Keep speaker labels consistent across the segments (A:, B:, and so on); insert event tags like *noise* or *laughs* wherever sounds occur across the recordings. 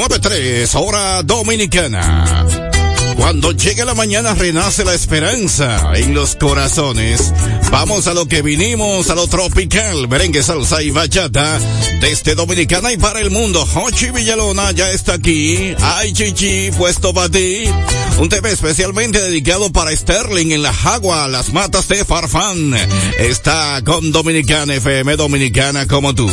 A: 9.3, hora dominicana. Cuando llegue la mañana renace la esperanza en los corazones. Vamos a lo que vinimos, a lo tropical, merengue, salsa y bachata. Desde Dominicana y para el mundo, Hochi Villalona ya está aquí. Ay, chichi, puesto para ti. Un tema especialmente dedicado para Sterling en la Jagua, las matas de Farfán. Está con Dominicana FM Dominicana como tú.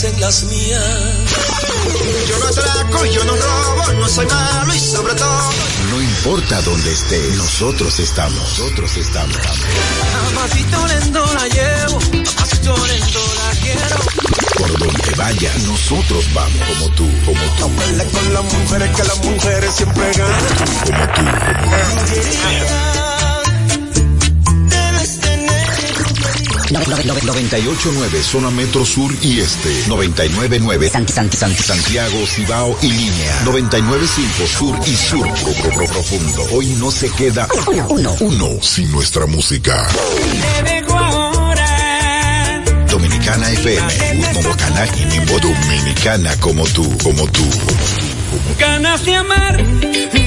B: hacen las mías.
C: Yo no atraco, yo no robo, no soy malo y sobre todo.
D: No importa dónde esté, nosotros estamos. Nosotros estamos.
C: Amacito lento la llevo, lento la quiero.
D: Por donde vaya, nosotros vamos como tú, como tú.
C: No con las mujeres que las mujeres siempre ganan.
D: Como tú, como
C: tú.
D: 989 zona metro sur y este. 999 San, San, San, Santiago, Cibao y línea. 995 sur y sur pro, pro, profundo. Hoy no se queda uno, uno, sin nuestra música. Dominicana
C: FM, Dominicana y Nimbo Dominicana como tú, como tú.
E: Ganas de amar,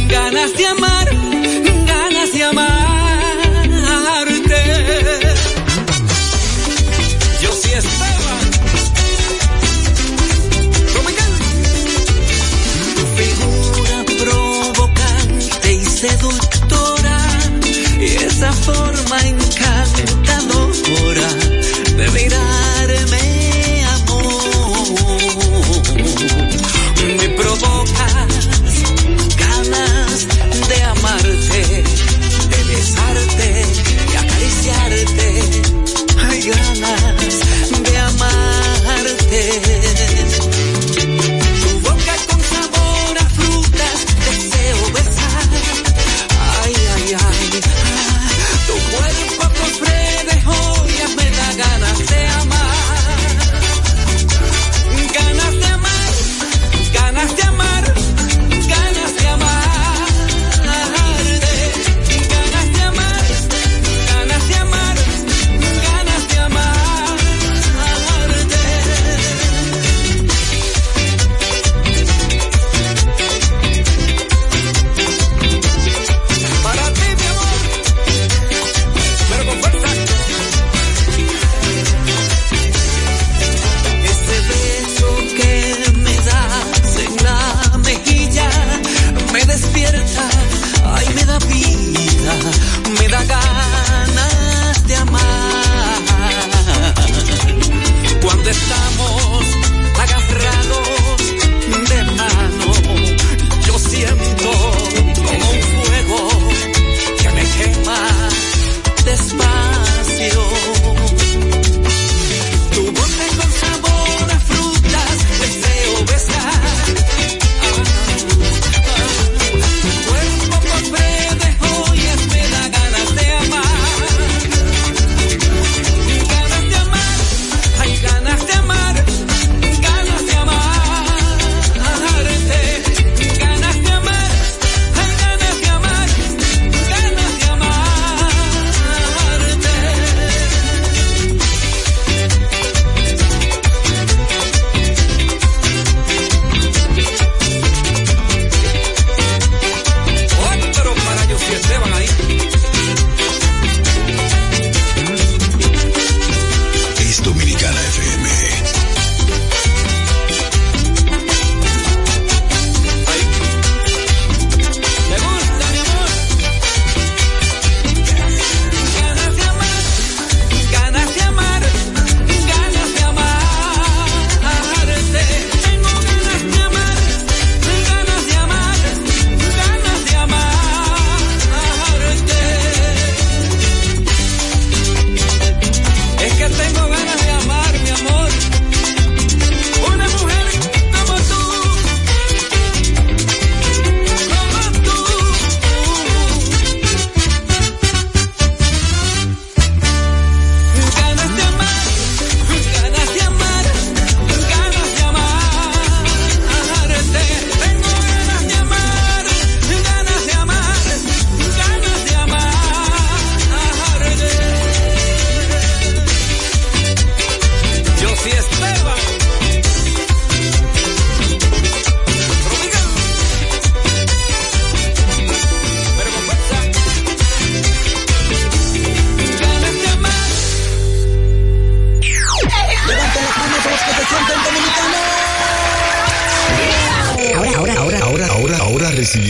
E: ganas de amar, ganas de amarte. esa forma en
C: cada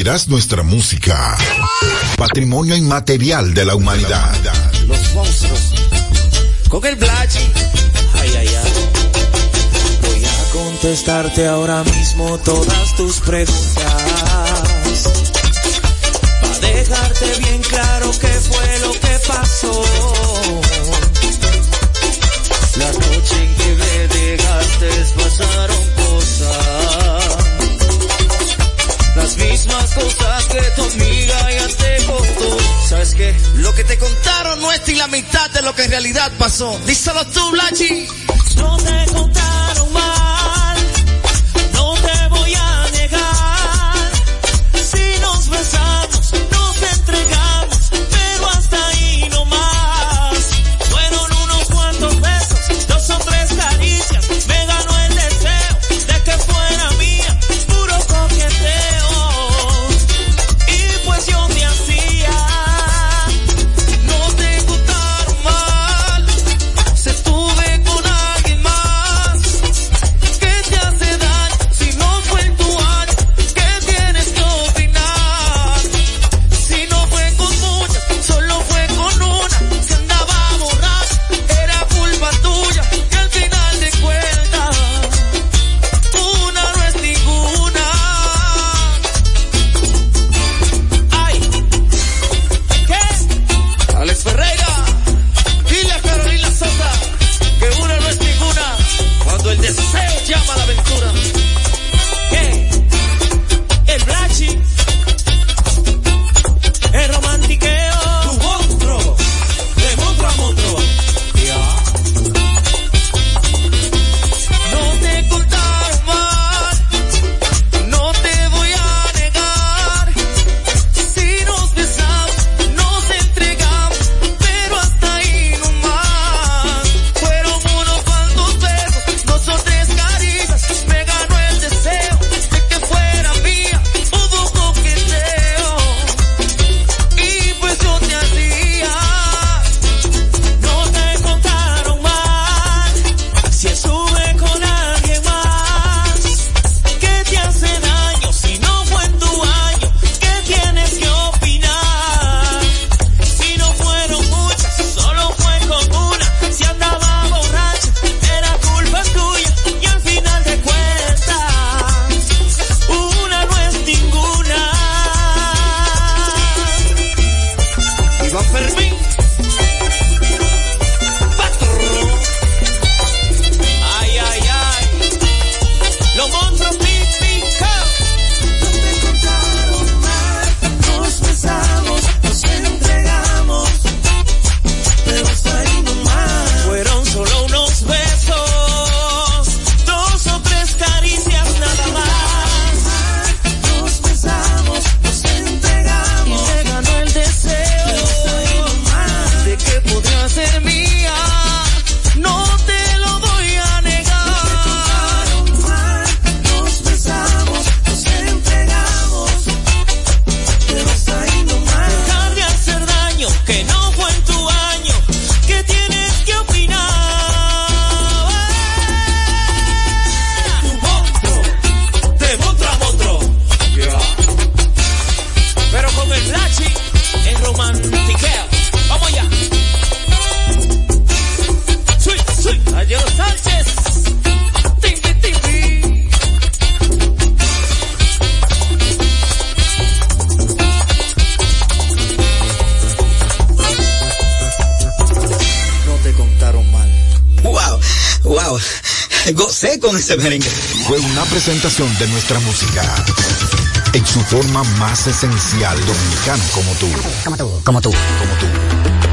C: nuestra música. Patrimonio inmaterial de la humanidad.
F: Los monstruos. Con el blachi. Ay, ay, ay. Voy a contestarte ahora mismo todas tus preguntas. Para dejarte bien claro qué fue lo que pasó. La noche en que me dejaste pasaron que tu amiga ya te contó. ¿Sabes qué? Lo que te contaron no es ni la mitad de lo que en realidad pasó. Díselo tú, Blachi. No contaron.
G: Gocé con ese merengue.
D: Fue una presentación de nuestra música en su forma más esencial, dominicano como tú.
G: Como tú, como tú,
D: como tú.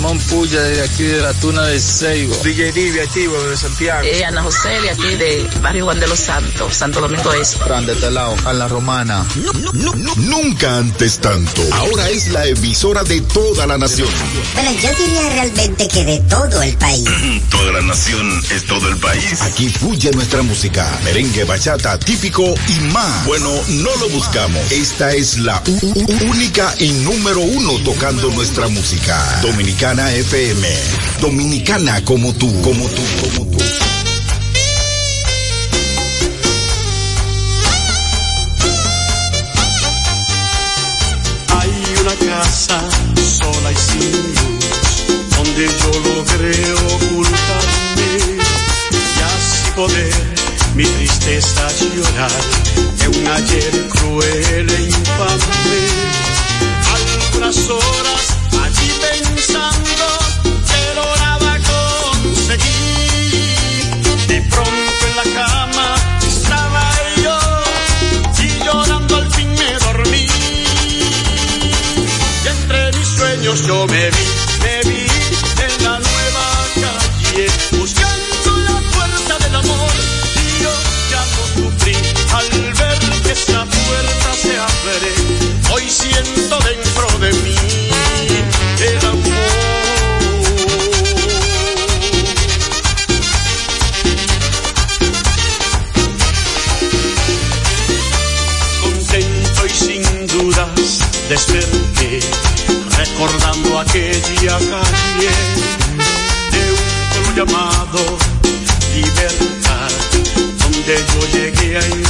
H: Ramón Puya de aquí de la Tuna de Seibo.
I: DJ Divi activo de Santiago.
J: Eh, Ana José de aquí de Barrio Juan de los Santos, Santo Domingo Este.
H: Fran de Telao, a la Romana.
D: Nunca antes tanto. Ahora es la emisora de toda la nación.
K: Bueno, yo diría realmente que de todo el país. *clears throat*
L: Toda la nación es todo el país.
D: Aquí fluye nuestra música, merengue, bachata, típico y más. Bueno, no lo buscamos. Esta es la única y número uno tocando nuestra música. Dominicana FM. Dominicana como tú, como tú, como tú.
M: Hay una casa sola y sin luz, donde yo logré ocultarme y así poder mi tristeza llorar de un ayer cruel e infame. Algunas horas yo me vi, yo llegué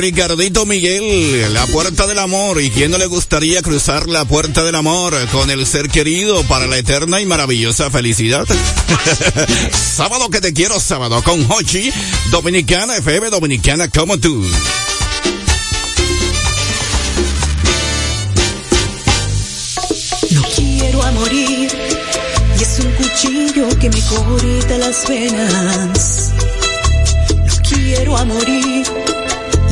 A: Ricardito Miguel. La puerta del amor. ¿Y quién no le gustaría cruzar la puerta del amor con el ser querido para la eterna y maravillosa felicidad? *laughs* sábado que te quiero, sábado con Hochi. Dominicana FM, dominicana como tú.
N: No quiero a morir y es un cuchillo que me corta las venas. No quiero a morir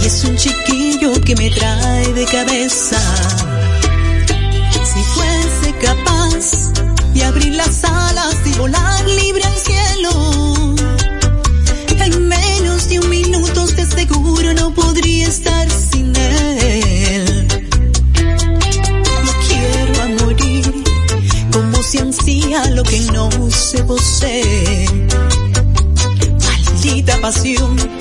N: es un chiquillo que me trae de cabeza. Si fuese capaz de abrir las alas y volar libre al cielo, en menos de un minuto de seguro no podría estar sin él. No quiero desea lo que no se posee. Maldita pasión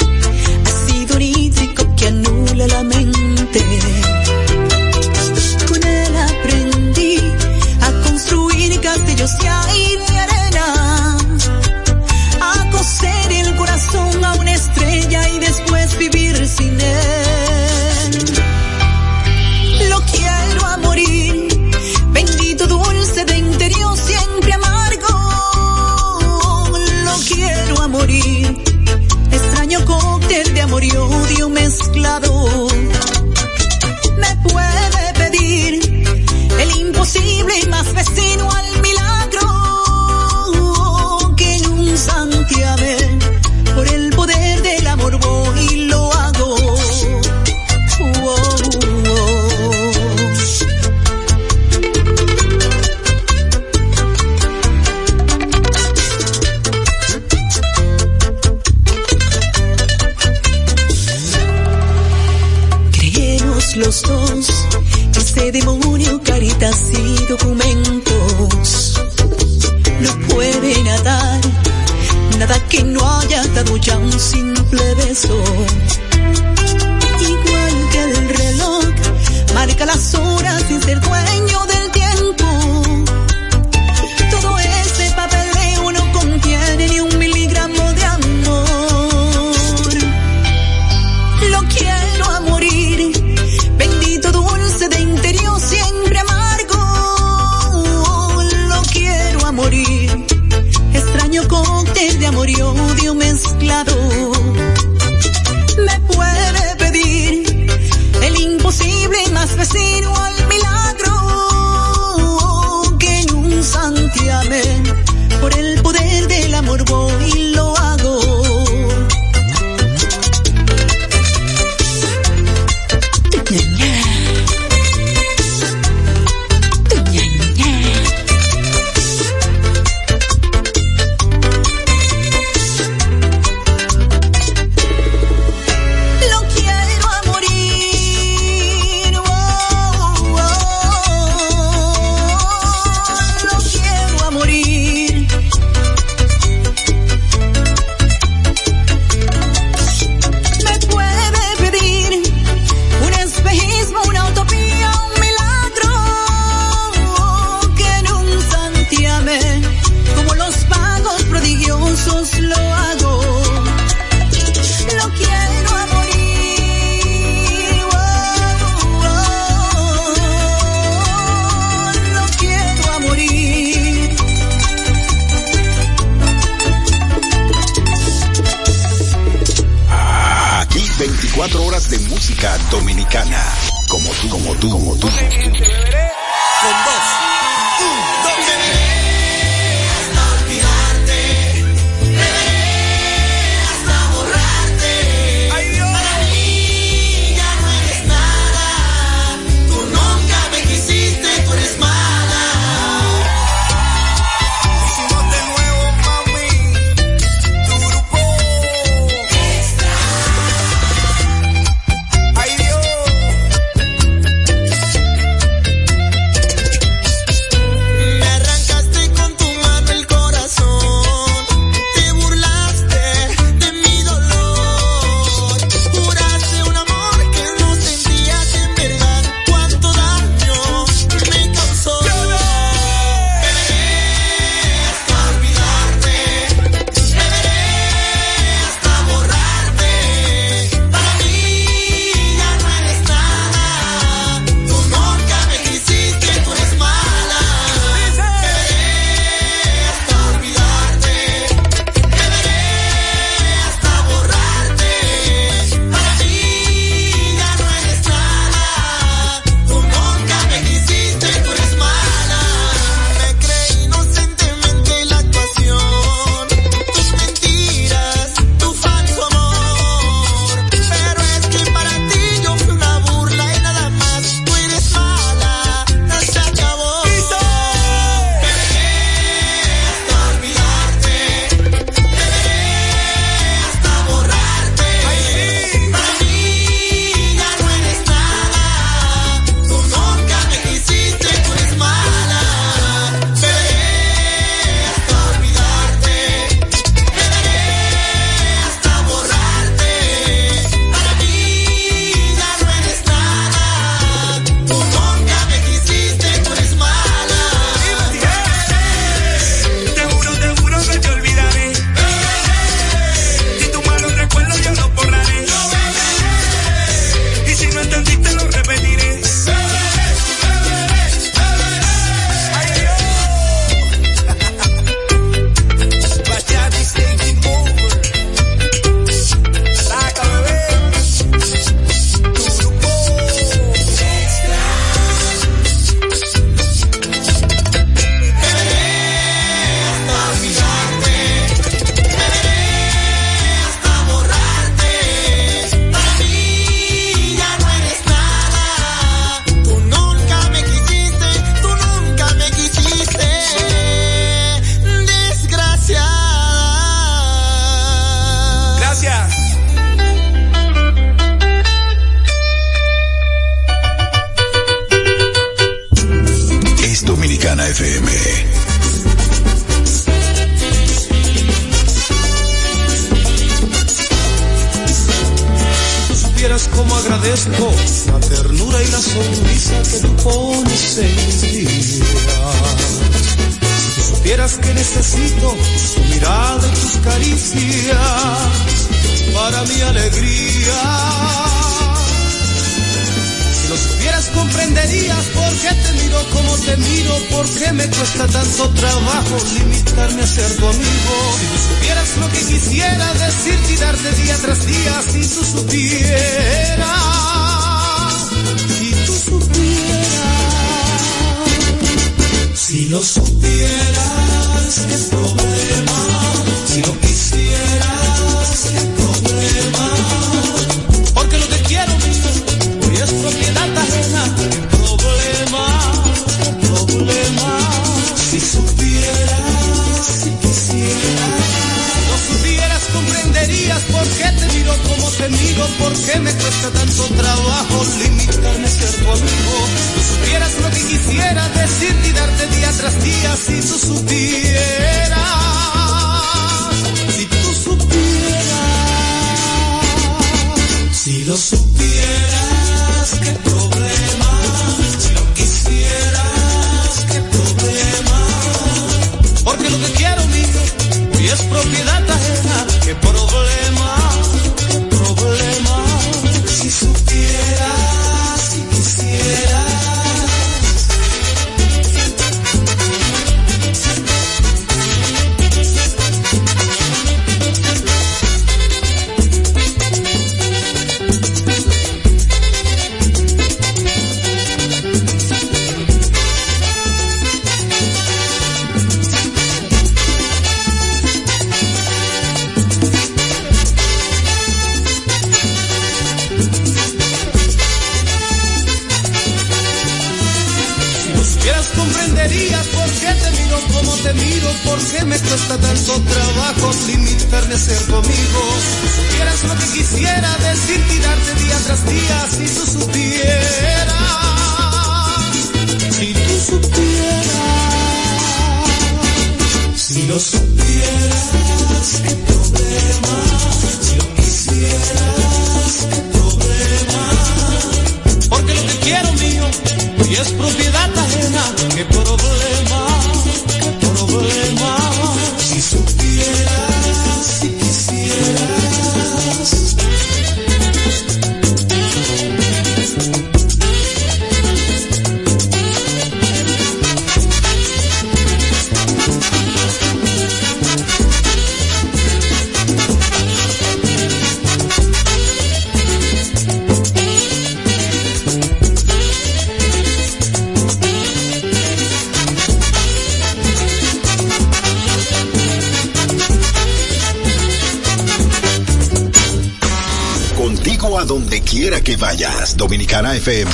D: Dominicana FM.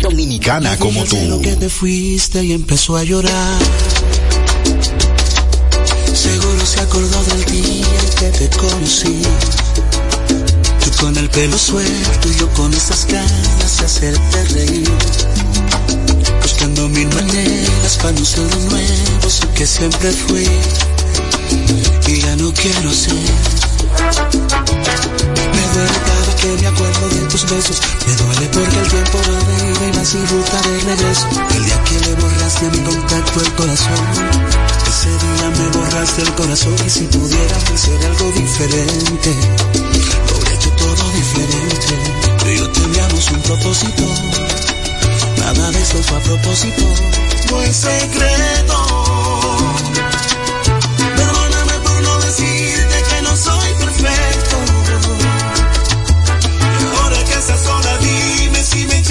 D: Dominicana como tú.
O: Lo que te fuiste y empezó a llorar. Seguro se acordó del día que te conocí. Tú con el pelo suelto y yo con esas ganas de hacerte reír. Buscando mil maneras para no ser de nuevo, sé que siempre fui. Y ya no quiero ser. Me duele me acuerdo de tus besos. Me duele porque el tiempo va de ida y va sin ruta de regreso. El día que le borraste a mi contacto el corazón. Ese día me borraste el corazón y si pudiera hacer algo diferente, lo hubiera hecho todo diferente. Tú y yo teníamos un propósito. Nada de eso fue a propósito. Fue en secreto.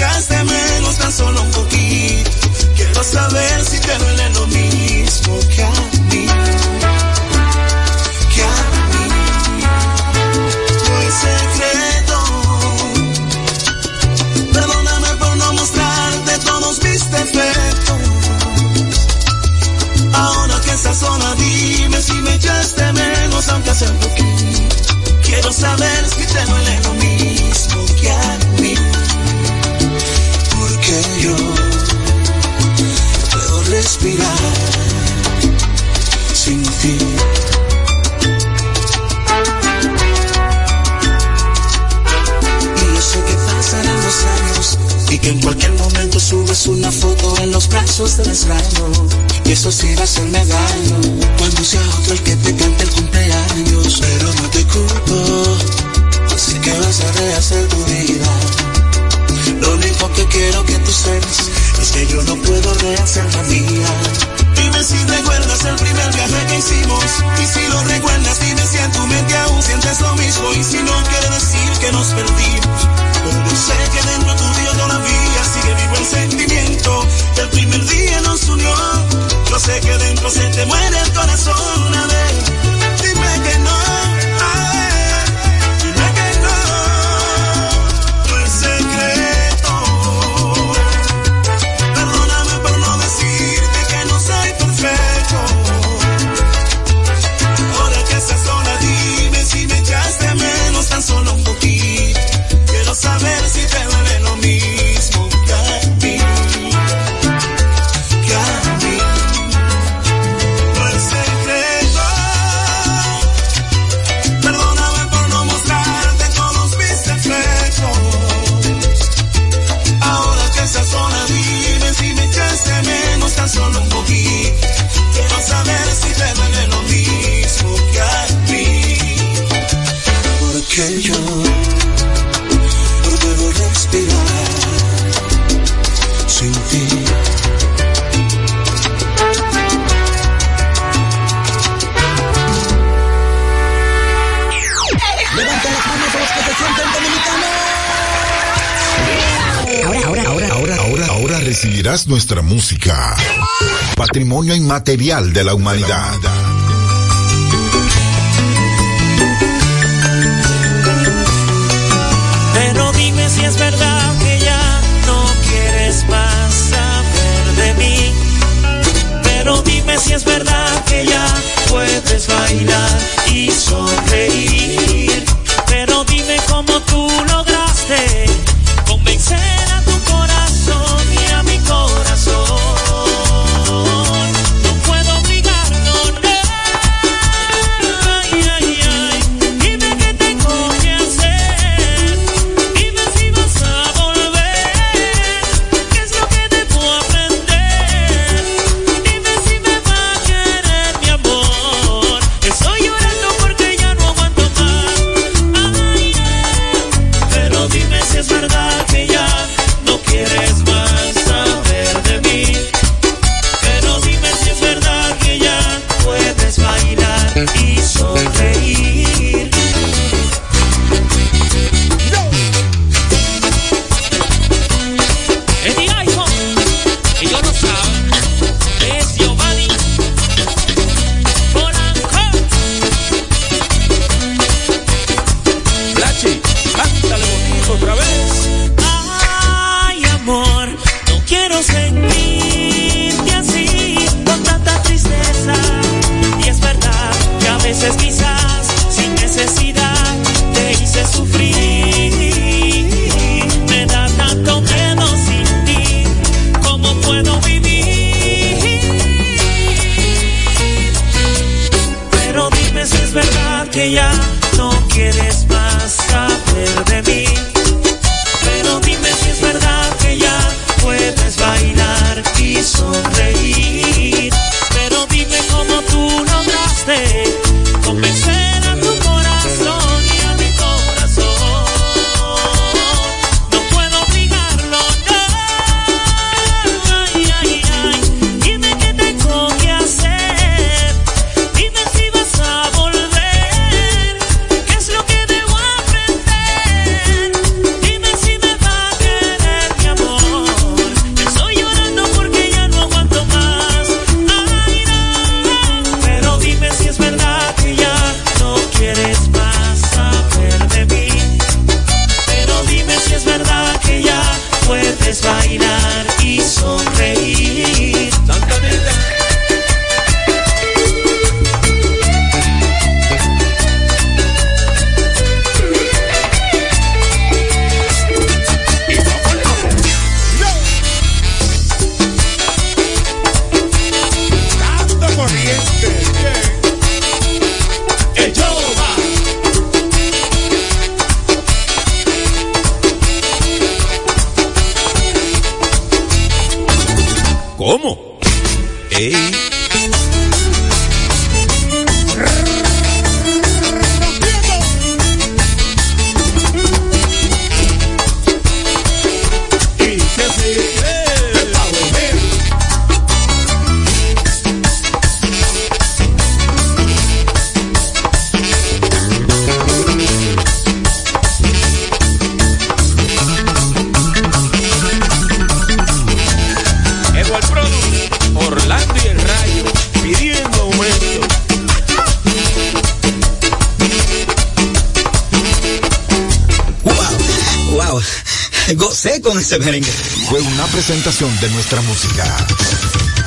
O: Me echaste menos tan solo un poquito. Quiero saber si te duele lo mismo que a mí. Que a mí. Fue secreto. Perdóname por no mostrarte todos mis defectos. Ahora que estás sola, dime si me echaste menos, aunque sea un poquito. Quiero saber si te duele lo mismo que a mí yo puedo respirar
P: sin ti. Y yo sé que pasarán los años y que en cualquier momento subes una foto en los brazos del extraño. Y eso sí va a ser daño cuando sea otro el que te cante el cumpleaños. Pero no te culpo, así que vas a rehacer tu vida lo único que quiero que tú sepas es que yo no puedo rehacer la mía. Dime si recuerdas el primer viaje que hicimos. Y si lo recuerdas, dime si en tu mente aún sientes lo mismo. Y si no, quiere decir que nos perdimos. Pero sé que dentro tu tuyo todavía sigue vivo el sentimiento. El primer día nos unió. Yo sé que dentro se te muere el corazón.
F: patrimonio inmaterial de la humanidad.
Q: Ese merengue.
D: Fue una presentación de nuestra música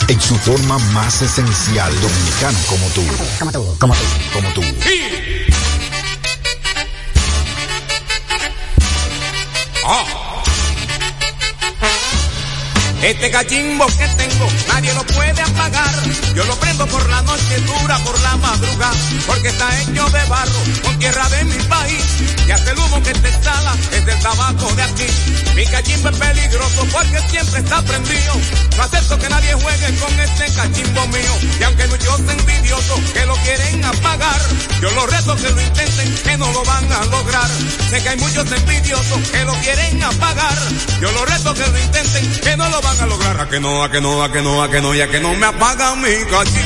D: en su forma más esencial dominicana como tú.
K: Como tú, como tú.
D: Como tú.
C: Este cachimbo que tengo, nadie lo puede apagar. Yo lo prendo por la noche, dura por la madrugada, porque está hecho de barro, con tierra de mi país. Y hasta el humo que te exhala es del tabaco de aquí. Mi cachimbo es peligroso porque siempre está prendido. No acepto que nadie juegue con este cachimbo mío. Y aunque muchos envidiosos que lo quieren apagar, yo los reto que lo intenten, que no lo van a lograr. Sé que hay muchos envidiosos que lo quieren apagar. Yo los reto que lo intenten, que no lo van a lograr. A que no, a que no, a que no, a que no, ya que no me apagan mi cachimbo.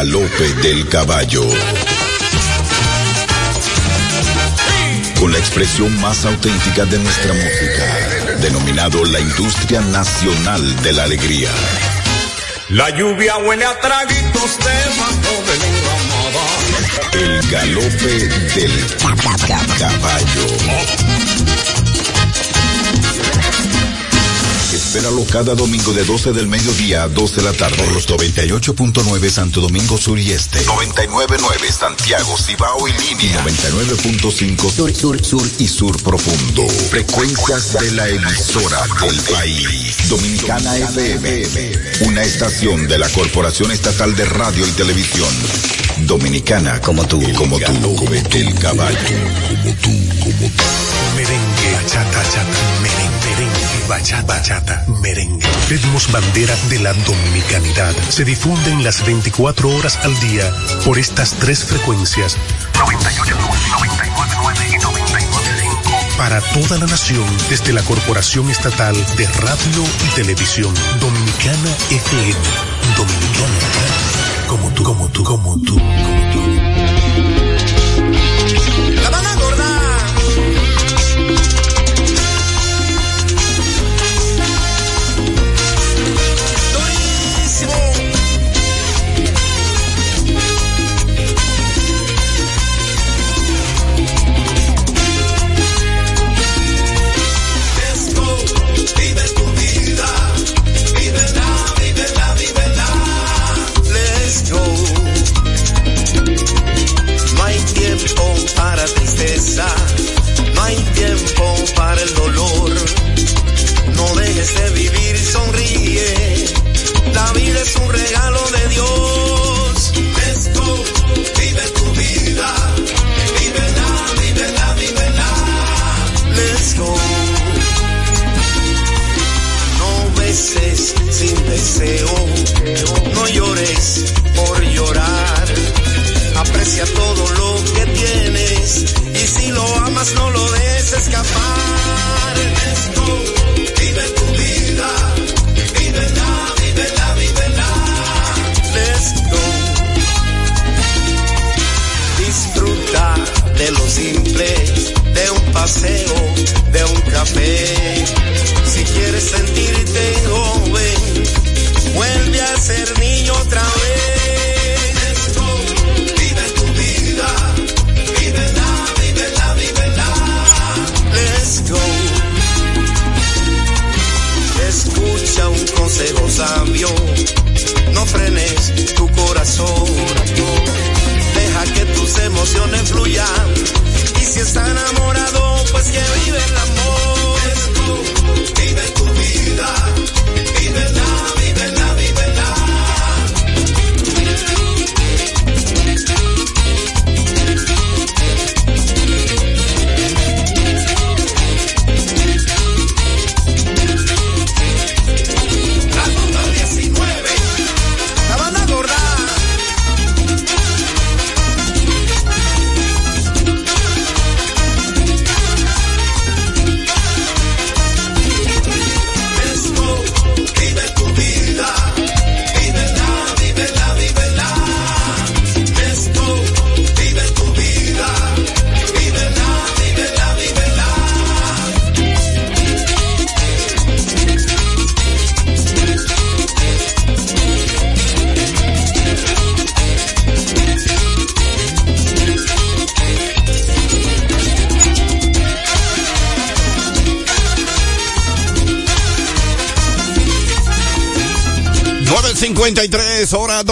D: Galope del caballo. Con la expresión más auténtica de nuestra música, denominado la industria nacional de la alegría.
C: La lluvia huele a traguitos de ramada.
D: El galope del caballo. Espéralo cada domingo de 12 del mediodía a 2 de la tarde por los 98.9 Santo Domingo Sur y Este, 99.9 Santiago, Cibao y Línea, 99.5 Sur, Sur, Sur y Sur Profundo. Frecuencias de la emisora del país. Dominicana FM, una estación de la Corporación Estatal de Radio y Televisión. Dominicana como tú, como tú, como el caballo. Como tú, como tú.
R: Merengue, bachata, merengue, merengue, bachata, bachata, merengue. Ritmos bandera de la dominicanidad. Se difunden las 24 horas al día por estas tres frecuencias. 98, 99 y 99.5. Para toda la nación desde la Corporación Estatal de Radio y Televisión Dominicana FM. Dominicana. Como tú, como tú, como tú.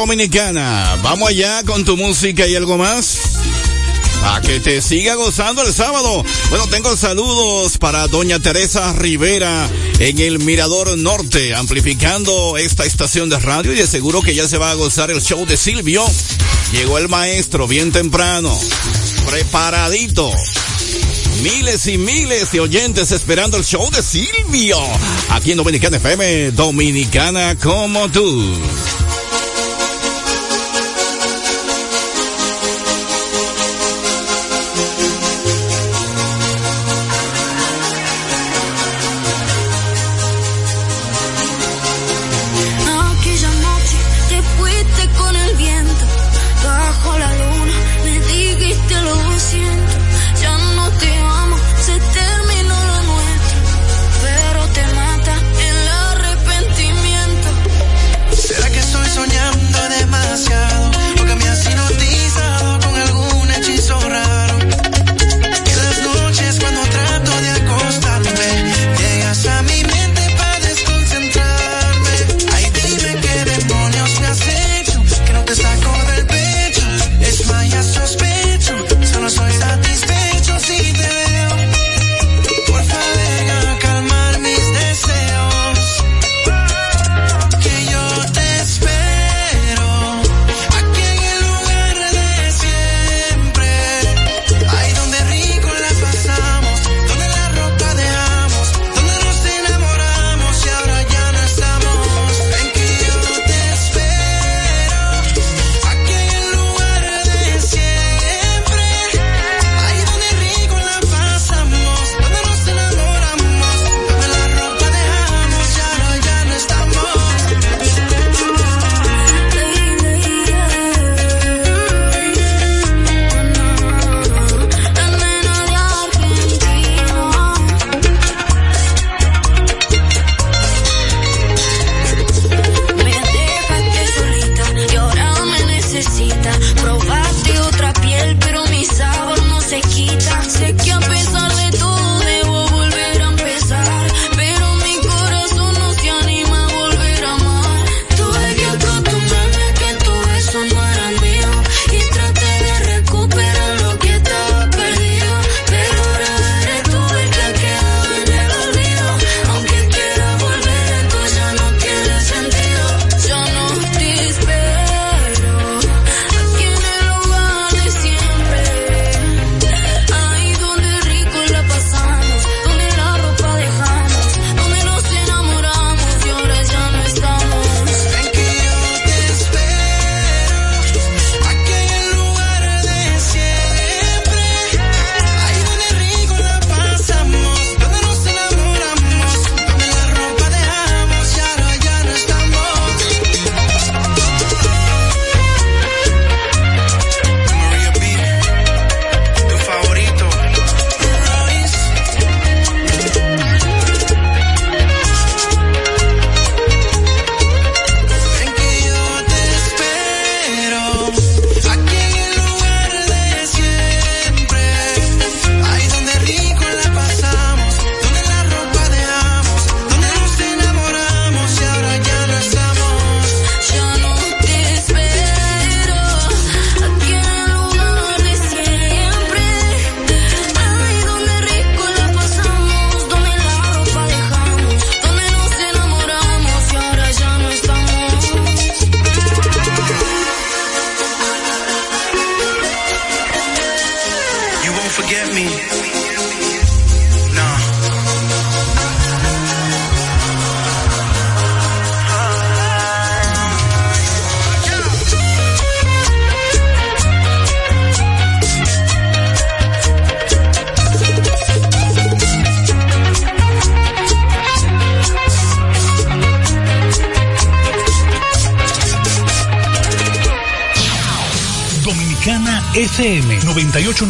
A: Dominicana. Vamos allá con tu música y algo más. A que te siga gozando el sábado. Bueno, tengo saludos para doña Teresa Rivera en el Mirador Norte, amplificando esta estación de radio y de seguro que ya se va a gozar el show de Silvio. Llegó el maestro bien temprano, preparadito. Miles y miles de oyentes esperando el show de Silvio. Aquí en Dominicana FM, Dominicana como tú.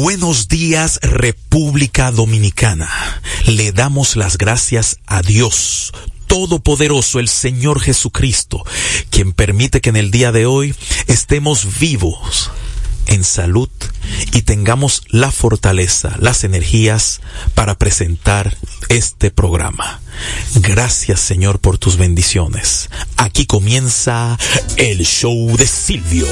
S: Buenos días República Dominicana. Le damos las gracias a Dios. Todopoderoso, el Señor Jesucristo, quien permite que en el día de hoy estemos vivos en salud y tengamos la fortaleza, las energías para presentar este programa. Gracias Señor por tus bendiciones. Aquí comienza el show de Silvio.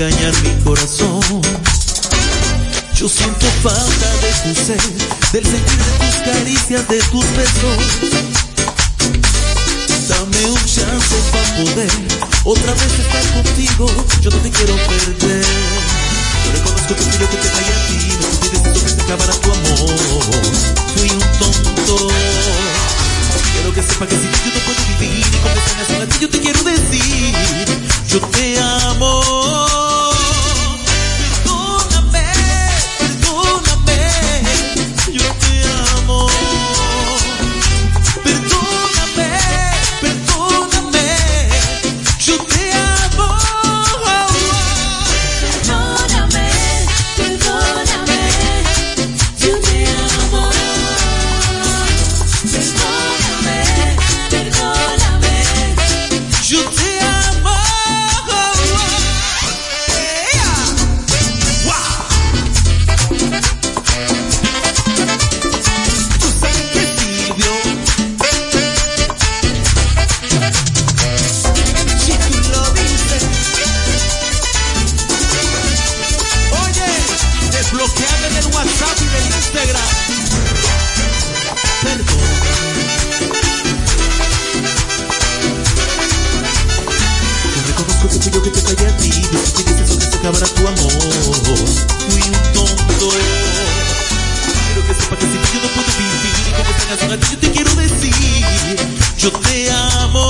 B: Engañar mi corazón. Yo siento falta de tu ser, del sentir de tus caricias, de tus besos. Dame un chance para poder otra vez estar contigo. Yo no te quiero perder. Yo reconozco que fui yo que te caí a ti. No deciso que se acabara tu amor. Fui un tonto. Quiero que sepa que ti yo no puedo vivir. Y con esta canción a ti yo te quiero decir. Yo te amo. Fui yo que te callé a ti Yo sé que se acabará tu amor. Fui un tonto Quiero que sepa que sin ti yo no puedo vivir Y como esta yo te quiero decir Yo te amo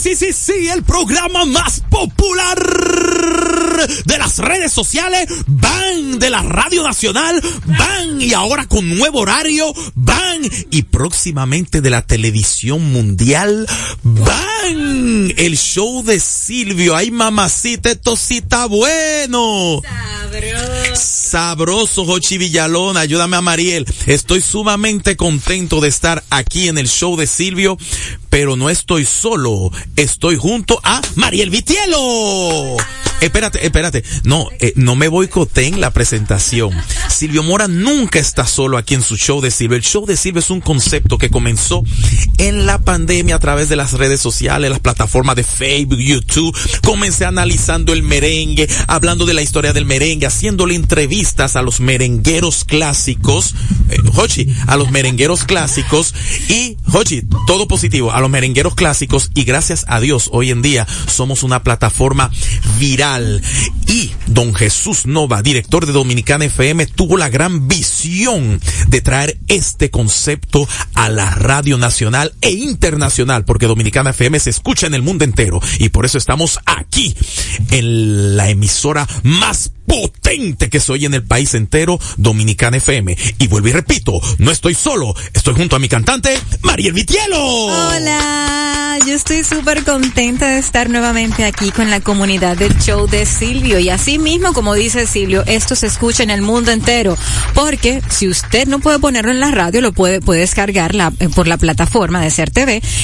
S: sí, sí, sí, el programa más popular de las redes sociales, van de la Radio Nacional, van y ahora con nuevo horario, van y próximamente de la televisión mundial, van el show de Silvio, ay mamacita, esto sí está bueno. Jochi Villalón, ayúdame a Mariel. Estoy sumamente contento de estar aquí en el show de Silvio, pero no estoy solo, estoy junto a Mariel Vitielo. Espérate, espérate. No, eh, no me boicoteen la presentación. Silvio Mora nunca está solo aquí en su show de Silvio. El show de Silvio es un concepto que comenzó en la pandemia a través de las redes sociales, las plataformas de Facebook, YouTube. Comencé analizando el merengue, hablando de la historia del merengue, haciéndole entrevistas a los merengueros clásicos, eh, Hochi, a los merengueros clásicos y, Hochi, todo positivo, a los merengueros clásicos y gracias a Dios hoy en día somos una plataforma viral. Y don Jesús Nova, director de Dominicana FM, tuvo la gran visión de traer este concepto a la radio nacional e internacional, porque Dominicana FM se escucha en el mundo entero. Y por eso estamos aquí en la emisora más potente que soy en el país entero, Dominicana FM. Y vuelvo y repito, no estoy solo, estoy junto a mi cantante, Mariel Vitielo.
T: Hola, yo estoy súper contenta de estar nuevamente aquí con la comunidad del show de Silvio. Y así mismo, como dice Silvio, esto se escucha en el mundo entero. Porque si usted no puede ponerlo en la radio, lo puede, puede descargar eh, por la plataforma de Ser.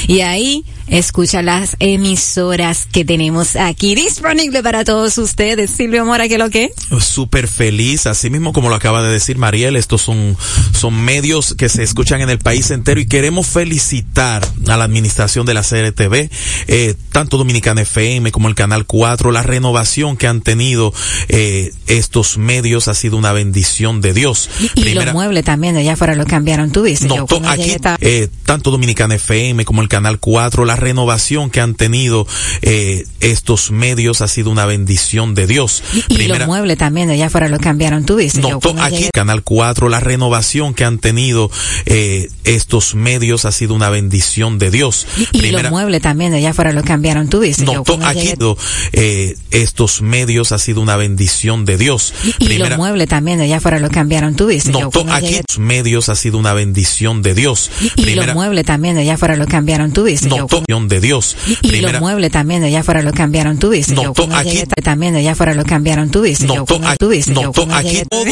T: Y ahí escucha las emisoras que tenemos aquí disponible para todos ustedes. Silvio Mora, ¿qué lo que?
S: Súper feliz, así mismo como lo acaba de decir Mariel, estos son, son medios que se escuchan en el país entero y queremos felicitar a la administración de la CRTV, eh, tanto Dominicana FM como el Canal 4, la renovación que han tenido eh, estos medios ha sido una bendición de Dios.
T: Y, y los muebles también, de allá afuera lo cambiaron, tú dices.
S: No, aquí, eh, tanto Dominicana FM como el Canal 4, la renovación que han tenido eh, estos medios ha sido una bendición de Dios.
T: Y, y los muebles también, de allá afuera lo cambiaron, tú dices.
S: No, to, aquí llegué... Canal 4, la renovación que han tenido eh, estos medios ha sido una bendición de Dios.
T: Y, Primera, los muebles también, de allá afuera lo cambiaron, tú dices.
S: No, to, aquí eh, estos medios ha sido una bendición de Dios.
T: Y, Primera, los muebles también, de allá afuera lo cambiaron, tú dices.
S: No, to, aquí estos medios ha sido una bendición de Dios.
T: Y, Primera, los muebles también, de allá afuera lo cambiaron, tú dices.
S: No, de Dios.
T: Y, Primera, los muebles también, de allá afuera lo cambiaron, tú dices.
S: No, to, aquí
T: también, de allá afuera lo cambiaron, tú dices.
S: No, to, aquí, no, to, aquí todo